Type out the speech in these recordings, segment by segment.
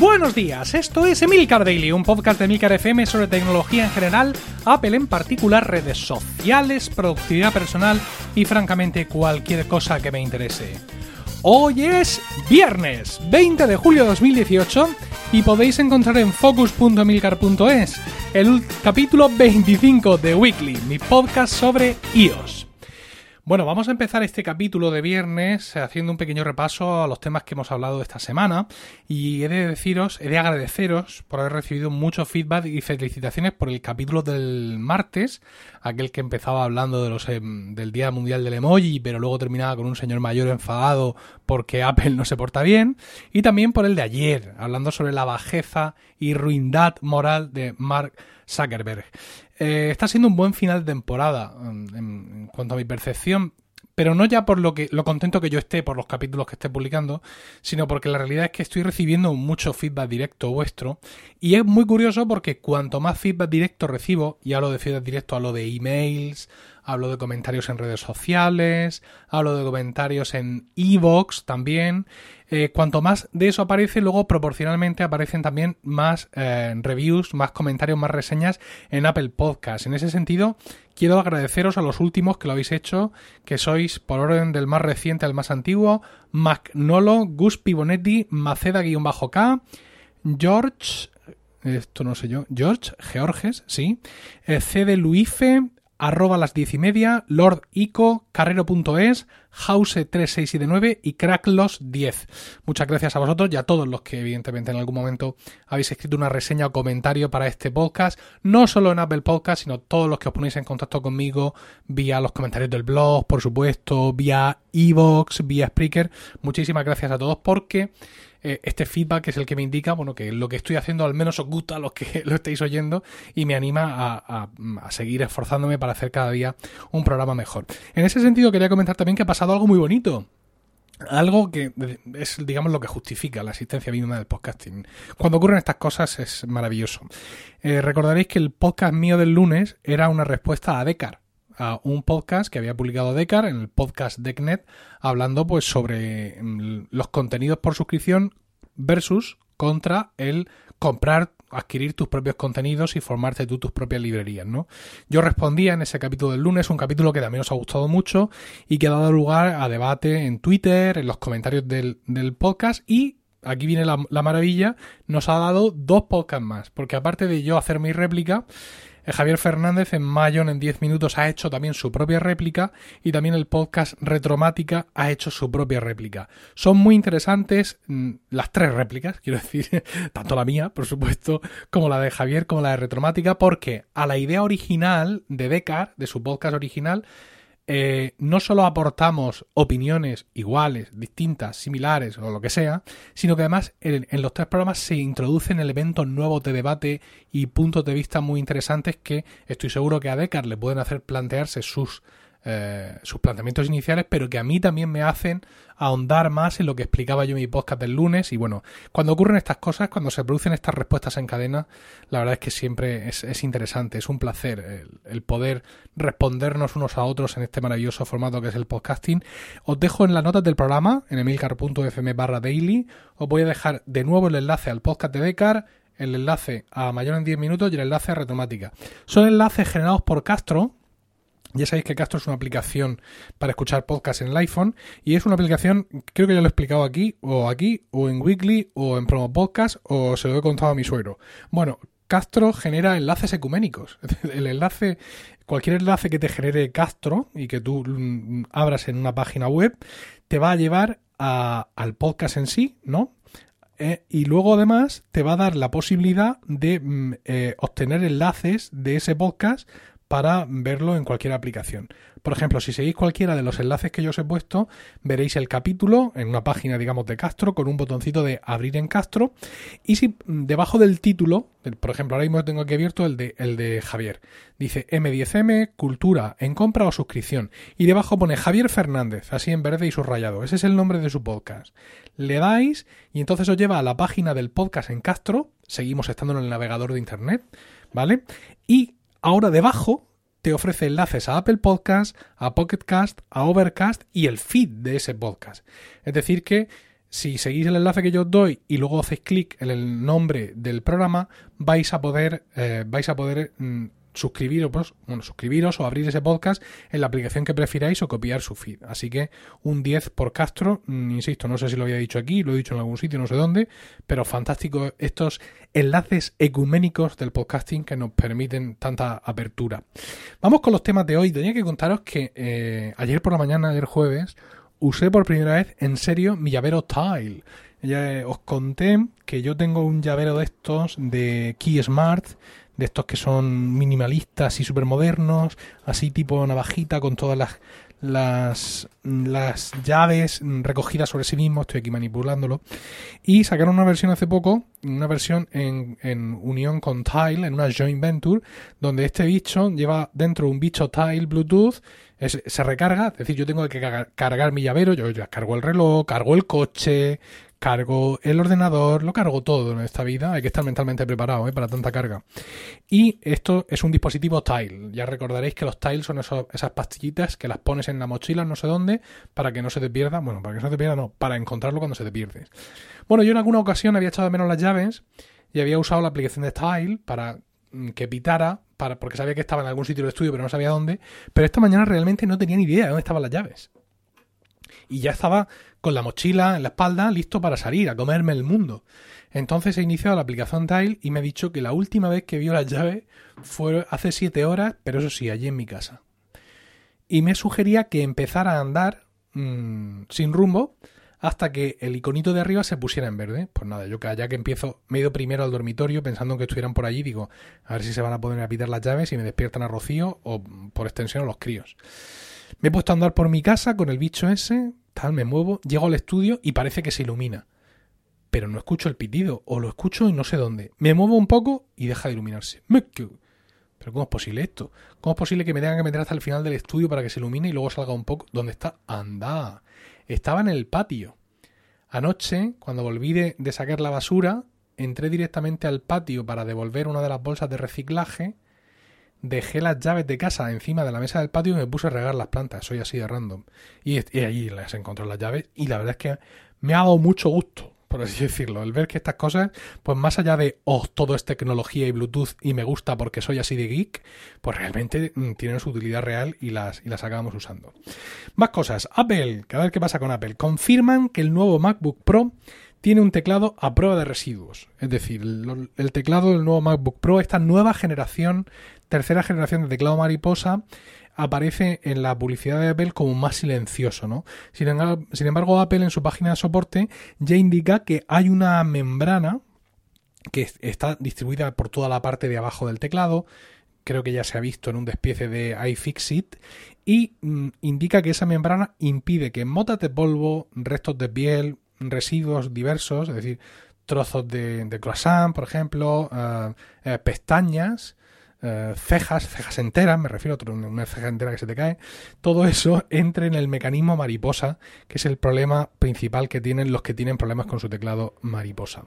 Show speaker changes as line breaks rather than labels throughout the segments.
Buenos días, esto es Emilcar Daily, un podcast de Emilcar FM sobre tecnología en general, Apple en particular, redes sociales, productividad personal y francamente cualquier cosa que me interese. Hoy es viernes 20 de julio de 2018 y podéis encontrar en focus.emilcar.es el capítulo 25 de Weekly, mi podcast sobre iOS. Bueno, vamos a empezar este capítulo de viernes haciendo un pequeño repaso a los temas que hemos hablado esta semana y he de deciros, he de agradeceros por haber recibido mucho feedback y felicitaciones por el capítulo del martes, aquel que empezaba hablando de los, em, del Día Mundial del Emoji, pero luego terminaba con un señor mayor enfadado porque Apple no se porta bien, y también por el de ayer, hablando sobre la bajeza y ruindad moral de Mark Zuckerberg. Eh, está siendo un buen final de temporada en, en, a mi percepción, pero no ya por lo que lo contento que yo esté por los capítulos que esté publicando, sino porque la realidad es que estoy recibiendo mucho feedback directo vuestro y es muy curioso porque cuanto más feedback directo recibo, y hablo de feedback directo, hablo de emails, hablo de comentarios en redes sociales, hablo de comentarios en Evox también, eh, cuanto más de eso aparece, luego proporcionalmente aparecen también más eh, reviews, más comentarios, más reseñas en Apple Podcast. En ese sentido, quiero agradeceros a los últimos que lo habéis hecho, que sois por orden del más reciente al más antiguo, Magnolo, Gus Pibonetti, Maceda-K, George, esto no sé yo, George, Georges, sí, eh, arroba las diez y media, Lord Ico, carrero.es, House3679 y Cracklos10. Muchas gracias a vosotros y a todos los que evidentemente en algún momento habéis escrito una reseña o comentario para este podcast, no solo en Apple Podcast, sino todos los que os ponéis en contacto conmigo vía los comentarios del blog, por supuesto, vía Evox, vía Spreaker. Muchísimas gracias a todos porque eh, este feedback es el que me indica, bueno, que lo que estoy haciendo al menos os gusta a los que lo estáis oyendo y me anima a, a, seguir esforzándome para hacer cada día un programa mejor. En ese sentido quería comentar también que ha pasado algo muy bonito. Algo que es, digamos, lo que justifica la existencia misma del podcasting. Cuando ocurren estas cosas es maravilloso. Eh, recordaréis que el podcast mío del lunes era una respuesta a Decar, a un podcast que había publicado Decar en el podcast DeckNet, hablando pues sobre mm, los contenidos por suscripción versus contra el comprar, adquirir tus propios contenidos y formarte tú tus propias librerías, ¿no? Yo respondía en ese capítulo del lunes, un capítulo que también os ha gustado mucho y que ha dado lugar a debate en Twitter, en los comentarios del, del podcast y aquí viene la, la, maravilla, nos ha dado dos podcasts más, porque aparte de yo hacer mi réplica, Javier Fernández en Mayon en 10 minutos ha hecho también su propia réplica y también el podcast Retromática ha hecho su propia réplica. Son muy interesantes mm, las tres réplicas, quiero decir, tanto la mía, por supuesto, como la de Javier, como la de Retromática, porque a la idea original de Decar, de su podcast original, eh, no solo aportamos opiniones iguales, distintas, similares o lo que sea, sino que además en, los tres programas se introducen elementos nuevos de debate y puntos de vista muy interesantes que estoy seguro que a Decar le pueden hacer plantearse sus eh, sus planteamientos iniciales, pero que a mí también me hacen ahondar más en lo que explicaba yo en mi podcast del lunes. Y bueno, cuando ocurren estas cosas, cuando se producen estas respuestas en cadena, la verdad es que siempre es, es interesante, es un placer el, poder respondernos unos a otros en este maravilloso formato que es el podcasting. Os dejo en las notas del programa, en emilcar.fm barra daily, os voy a dejar de nuevo el enlace al podcast de Decar el enlace a mayor en 10 minutos y el enlace a Retomática. Son enlaces generados por Castro, ya sabéis que Castro es una aplicación para escuchar podcasts en el iPhone y es una aplicación, creo que ya lo he explicado aquí, o aquí, o en Weekly, o en Promo Podcast, o se lo he contado a mi suegro. Bueno, Castro genera enlaces ecuménicos. El enlace, cualquier enlace que te genere Castro y que tú mm, abras en una página web, te va a llevar a, al podcast en sí, ¿no? Eh, y luego además te va a dar la posibilidad de mm, eh, obtener enlaces de ese podcast para verlo en cualquier aplicación. Por ejemplo, si seguís cualquiera de los enlaces que yo os he puesto, veréis el capítulo en una página, digamos, de Castro con un botoncito de abrir en Castro. Y si mm, debajo del título, por ejemplo, ahora mismo tengo aquí abierto el de, el de Javier, dice M10M, cultura, en compra o suscripción. Y debajo pone Javier Fernández, así en verde y subrayado. Ese es el nombre de su podcast. Le dais y entonces os lleva a la página del podcast en Castro. Seguimos estando en el navegador de internet, ¿vale? Y Ahora debajo te ofrece enlaces a Apple Podcast, a Pocket Cast, a Overcast y el feed de ese podcast. Es decir que Si seguís el enlace que yo os doy y luego hacéis clic en el nombre del programa, vais a poder, eh, vais a poder mm, suscribiros, bueno, suscribiros o abrir ese podcast en la aplicación que prefiráis o copiar su feed. Así que un 10 por Castro, mm, insisto, no sé si lo había dicho aquí, lo he dicho en algún sitio, no sé dónde, pero fantástico estos enlaces ecuménicos del podcasting que nos permiten tanta apertura. Vamos con los temas de hoy. Tenía que contaros que eh, ayer por la mañana, ayer jueves, usé por primera vez en serio mi llavero Tile. Ya eh, os conté que yo tengo un llavero de estos de Key Smart de estos que son minimalistas y súper modernos, así tipo navajita con todas las, las, las llaves recogidas sobre sí mismo, estoy aquí manipulándolo, y sacaron una versión hace poco, una versión en, en unión con Tile, en una joint venture, donde este bicho lleva dentro un bicho Tile Bluetooth, se recarga, es decir, yo tengo que cargar mi llavero, yo ya cargo el reloj, cargo el coche, cargo el ordenador, lo cargo todo en esta vida, hay que estar mentalmente preparado ¿eh? para tanta carga. Y esto es un dispositivo Tile, ya recordaréis que los Tile son esas pastillitas que las pones en la mochila no sé dónde para que no se te pierda, bueno, para que no se te pierda no, para encontrarlo cuando se te pierde. Bueno, yo en alguna ocasión había echado de menos las llaves y había usado la aplicación de Tile para mm, que pitara, para, porque sabía que estaba en algún sitio del estudio pero no sabía dónde, pero esta mañana realmente no tenía ni idea de dónde estaban las llaves y ya estaba con la mochila en la espalda listo para salir a comerme el mundo. Entonces he iniciado la aplicación Tile y me ha dicho que la última vez que vio la llave fue hace siete horas, pero eso sí, allí en mi casa. Y me sugería que empezara a andar mm, sin rumbo hasta que el iconito de arriba se pusiera en verde. Pues nada, yo ya que empiezo, me he ido primero al dormitorio pensando que estuvieran por allí, digo, a ver si se van a poder apitar las llaves y me despiertan a Rocío o por extensión a los críos. Me he puesto a andar por mi casa con el bicho ese, tal, me muevo, llego al estudio y parece que se ilumina. Pero no escucho el pitido, o lo escucho y no sé dónde. Me muevo un poco y deja de iluminarse. Pero ¿cómo es posible esto? ¿Cómo es posible que me tengan que meter hasta el final del estudio para que se ilumine y luego salga un poco? ¿Dónde está? Anda. Estaba en el patio. Anoche, cuando volví de, de sacar la basura, entré directamente al patio para devolver una de las bolsas de reciclaje dejé las llaves de casa encima de la mesa del patio y me puse a regar las plantas. Soy así de random. Y, y allí las encontré las llaves y la verdad es que me ha dado mucho gusto, por así decirlo, el ver que estas cosas, pues más allá de, oh, todo es tecnología y Bluetooth y me gusta porque soy así de geek, pues realmente mm, tienen su utilidad real y las, y las acabamos usando. Más cosas. Apple, a ver qué pasa con Apple. Confirman que el nuevo MacBook Pro tiene un teclado a prueba de residuos. Es decir, el, teclado del nuevo MacBook Pro, esta nueva generación, tercera generación de teclado mariposa, aparece en la publicidad de Apple como más silencioso, ¿no? Sin sin embargo, Apple en su página de soporte ya indica que hay una membrana que está distribuida por toda la parte de abajo del teclado, creo que ya se ha visto en un despiece de iFixit, y mm, indica que esa membrana impide que motas de polvo, restos de piel, residuos diversos, es decir, trozos de, croissant, por ejemplo, eh, eh, pestañas, eh, cejas, cejas enteras, me refiero a una ceja entera que se te cae, todo eso entre en el mecanismo mariposa, que es el problema principal que tienen los que tienen problemas con su teclado mariposa.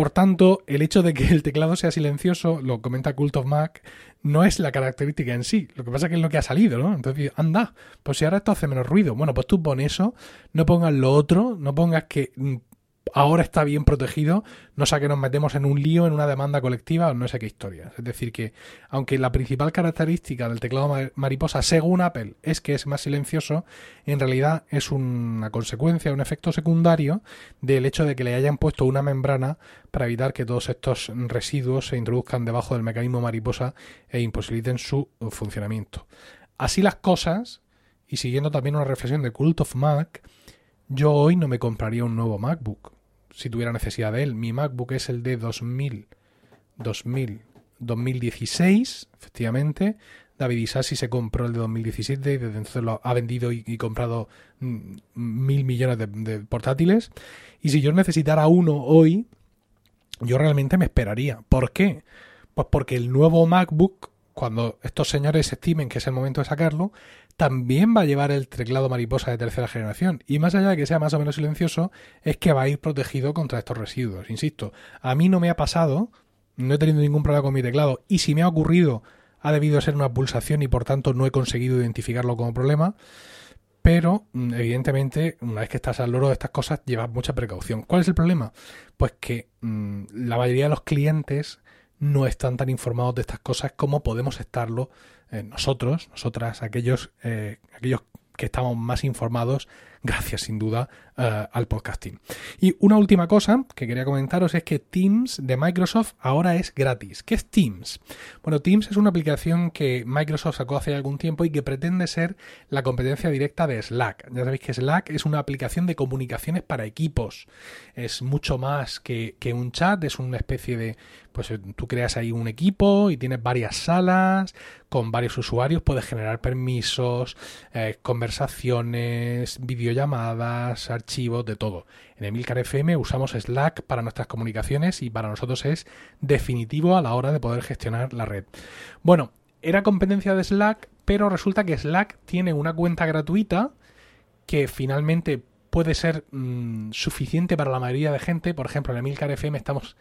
Por tanto, el hecho de que el teclado sea silencioso, lo comenta Cult of Mac, no es la característica en sí. Lo que pasa es que es lo que ha salido, ¿no? Entonces, anda, pues si ahora esto hace menos ruido, bueno, pues tú pon eso, no pongas lo otro, no pongas que mm, ahora está bien protegido, no sea que nos metemos en un lío, en una demanda colectiva o no sé qué historia. Es decir, que aunque la principal característica del teclado mariposa, según Apple, es que es más silencioso, en realidad es una consecuencia, un efecto secundario del hecho de que le hayan puesto una membrana para evitar que todos estos residuos se introduzcan debajo del mecanismo mariposa e imposibiliten su funcionamiento. Así las cosas, y siguiendo también una reflexión de Cult of Mac, yo hoy no me compraría un nuevo MacBook si tuviera necesidad de él. Mi MacBook es el de 2000, 2000, 2016, efectivamente. David Isasi se compró el de 2017 y desde entonces lo ha vendido y, comprado mm, mil millones de, portátiles. Y si yo necesitara uno hoy, yo realmente me esperaría. ¿Por qué? Pues porque el nuevo MacBook, cuando estos señores estimen que es el momento de sacarlo, también va a llevar el teclado mariposa de tercera generación. Y más allá de que sea más o menos silencioso, es que va a ir protegido contra estos residuos. Insisto, a mí no me ha pasado, no he tenido ningún problema con mi teclado, y si me ha ocurrido, ha debido ser una pulsación y por tanto no he conseguido identificarlo como problema. pero mm, evidentemente una vez que estás al loro de estas cosas llevas mucha precaución. ¿Cuál es el problema? Pues que mm, la mayoría de los clientes no están tan informados de estas cosas como podemos estarlo eh, nosotros, nosotras, aquellos, eh, aquellos que estamos más informados gracias sin duda eh, al podcasting. Y una última cosa que quería comentaros es que Teams de Microsoft ahora es gratis. ¿Qué es Teams? Bueno, Teams es una aplicación que Microsoft sacó hace algún tiempo y que pretende ser la competencia directa de Slack. Ya sabéis que Slack es una aplicación de comunicaciones para equipos. Es mucho más que, que un chat, es una especie de pues eh, tú creas ahí un equipo y tienes varias salas con varios usuarios, puedes generar permisos, eh, conversaciones, videollamadas, archivos, de todo. En Emilcar FM usamos Slack para nuestras comunicaciones y para nosotros es definitivo a la hora de poder gestionar la red. Bueno, era competencia de Slack, pero resulta que Slack tiene una cuenta gratuita que finalmente puede ser mm, suficiente para la mayoría de gente. Por ejemplo, en Emilcar FM estamos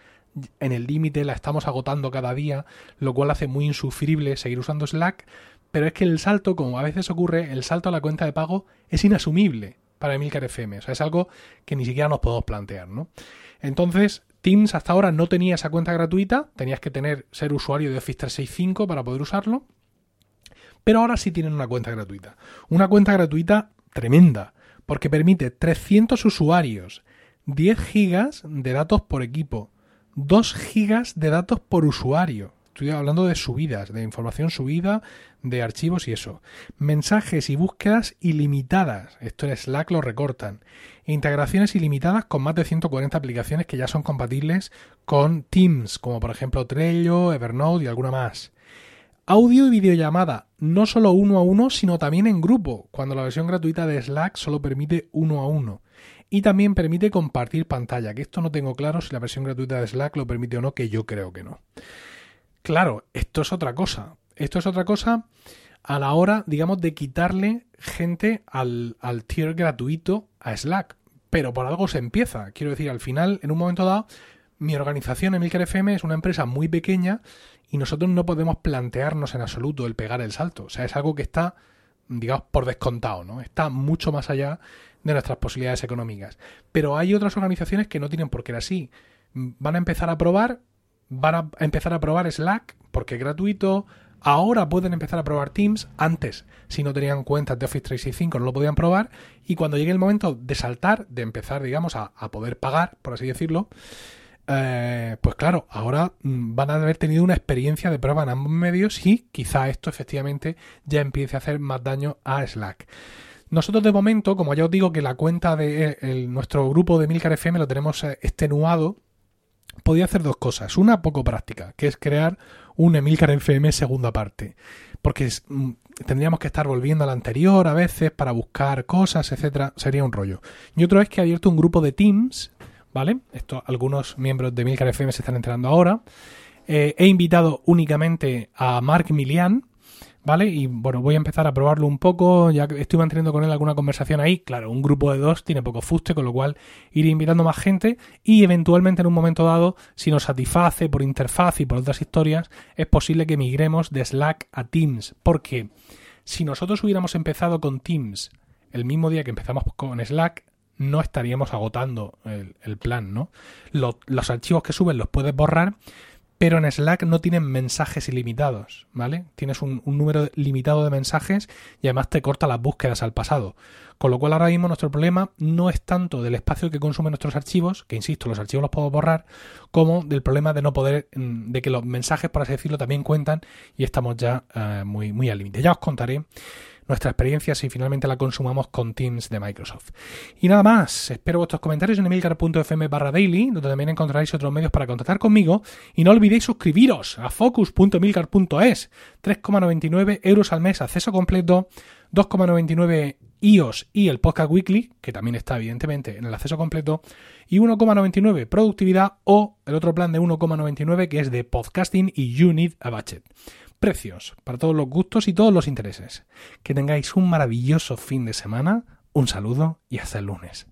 en el límite, la estamos agotando cada día, lo cual hace muy insufrible seguir usando Slack, pero es que el salto, como a veces ocurre, el salto a la cuenta de pago es inasumible para Emilcar FM, o sea, es algo que ni siquiera nos podemos plantear, ¿no? Entonces, Teams hasta ahora no tenía esa cuenta gratuita, tenías que tener ser usuario de Office 365 para poder usarlo, pero ahora sí tienen una cuenta gratuita. Una cuenta gratuita tremenda, porque permite 300 usuarios, 10 gigas de datos por equipo, 2 gigas de datos por usuario. Estoy hablando de subidas, de información subida, de archivos y eso. Mensajes y búsquedas ilimitadas. Esto en Slack lo recortan. Integraciones ilimitadas con más de 140 aplicaciones que ya son compatibles con Teams, como por ejemplo Trello, Evernote y alguna más. Audio y videollamada, no solo uno a uno, sino también en grupo, cuando la versión gratuita de Slack solo permite uno a uno. Y también permite compartir pantalla, que esto no tengo claro si la versión gratuita de Slack lo permite o no, que yo creo que no. Claro, esto es otra cosa. Esto es otra cosa a la hora, digamos, de quitarle gente al, tier gratuito a Slack. Pero por algo se empieza. Quiero decir, al final, en un momento dado, mi organización, Emilcar FM, es una empresa muy pequeña y nosotros no podemos plantearnos en absoluto el pegar el salto. O sea, es algo que está, digamos, por descontado, ¿no? Está mucho más allá de nuestras posibilidades económicas. Pero hay otras organizaciones que no tienen por qué ser así. Van a empezar a probar, van a empezar a probar Slack porque es gratuito. Ahora pueden empezar a probar Teams. Antes, si no tenían cuentas de Office 365, no lo podían probar. Y cuando llegue el momento de saltar, de empezar, digamos, a, poder pagar, por así decirlo, eh, pues claro, ahora mm, van a haber tenido una experiencia de prueba en ambos medios y quizá esto efectivamente ya empiece a hacer más daño a Slack. Nosotros de momento, como ya os digo que la cuenta de eh, nuestro grupo de Milcar FM lo tenemos eh, extenuado, podía hacer dos cosas. Una poco práctica, que es crear un Emilcar FM segunda parte. Porque mm, tendríamos que estar volviendo a la anterior a veces para buscar cosas, etcétera. Sería un rollo. Y otro es que he abierto un grupo de Teams, ¿vale? Esto algunos miembros de Emilcar FM se están enterando ahora. Eh, he invitado únicamente a Mark Milian, ¿vale? Y bueno, voy a empezar a probarlo un poco, ya que estoy manteniendo con él alguna conversación ahí. Claro, un grupo de dos tiene poco fuste, con lo cual iré invitando más gente y eventualmente en un momento dado, si nos satisface por interfaz y por otras historias, es posible que migremos de Slack a Teams. Porque si nosotros hubiéramos empezado con Teams el mismo día que empezamos con Slack, no estaríamos agotando el, plan, ¿no? los archivos que suben los puedes borrar, pero en Slack no tienen mensajes ilimitados, ¿vale? Tienes un, número limitado de mensajes y además te corta las búsquedas al pasado. Con lo cual ahora mismo nuestro problema no es tanto del espacio que consumen nuestros archivos, que insisto, los archivos los puedo borrar, como del problema de no poder, mm, de que los mensajes, por así decirlo, también cuentan y estamos ya eh, muy, muy al límite. Ya os contaré nuestra experiencia si finalmente la consumamos con Teams de Microsoft. Y nada más, espero vuestros comentarios en emilcar.fm barra daily, donde también encontraréis otros medios para contactar conmigo. Y no olvidéis suscribiros a focus.emilcar.es, 3,99 euros al mes, acceso completo, 2,99 iOS y el Podcast Weekly, que también está evidentemente en el acceso completo, y 1,99 productividad o el otro plan de 1,99 que es de podcasting y You Need a Budget precios para todos los gustos y todos los intereses. Que tengáis un maravilloso fin de semana, un saludo y hasta el lunes.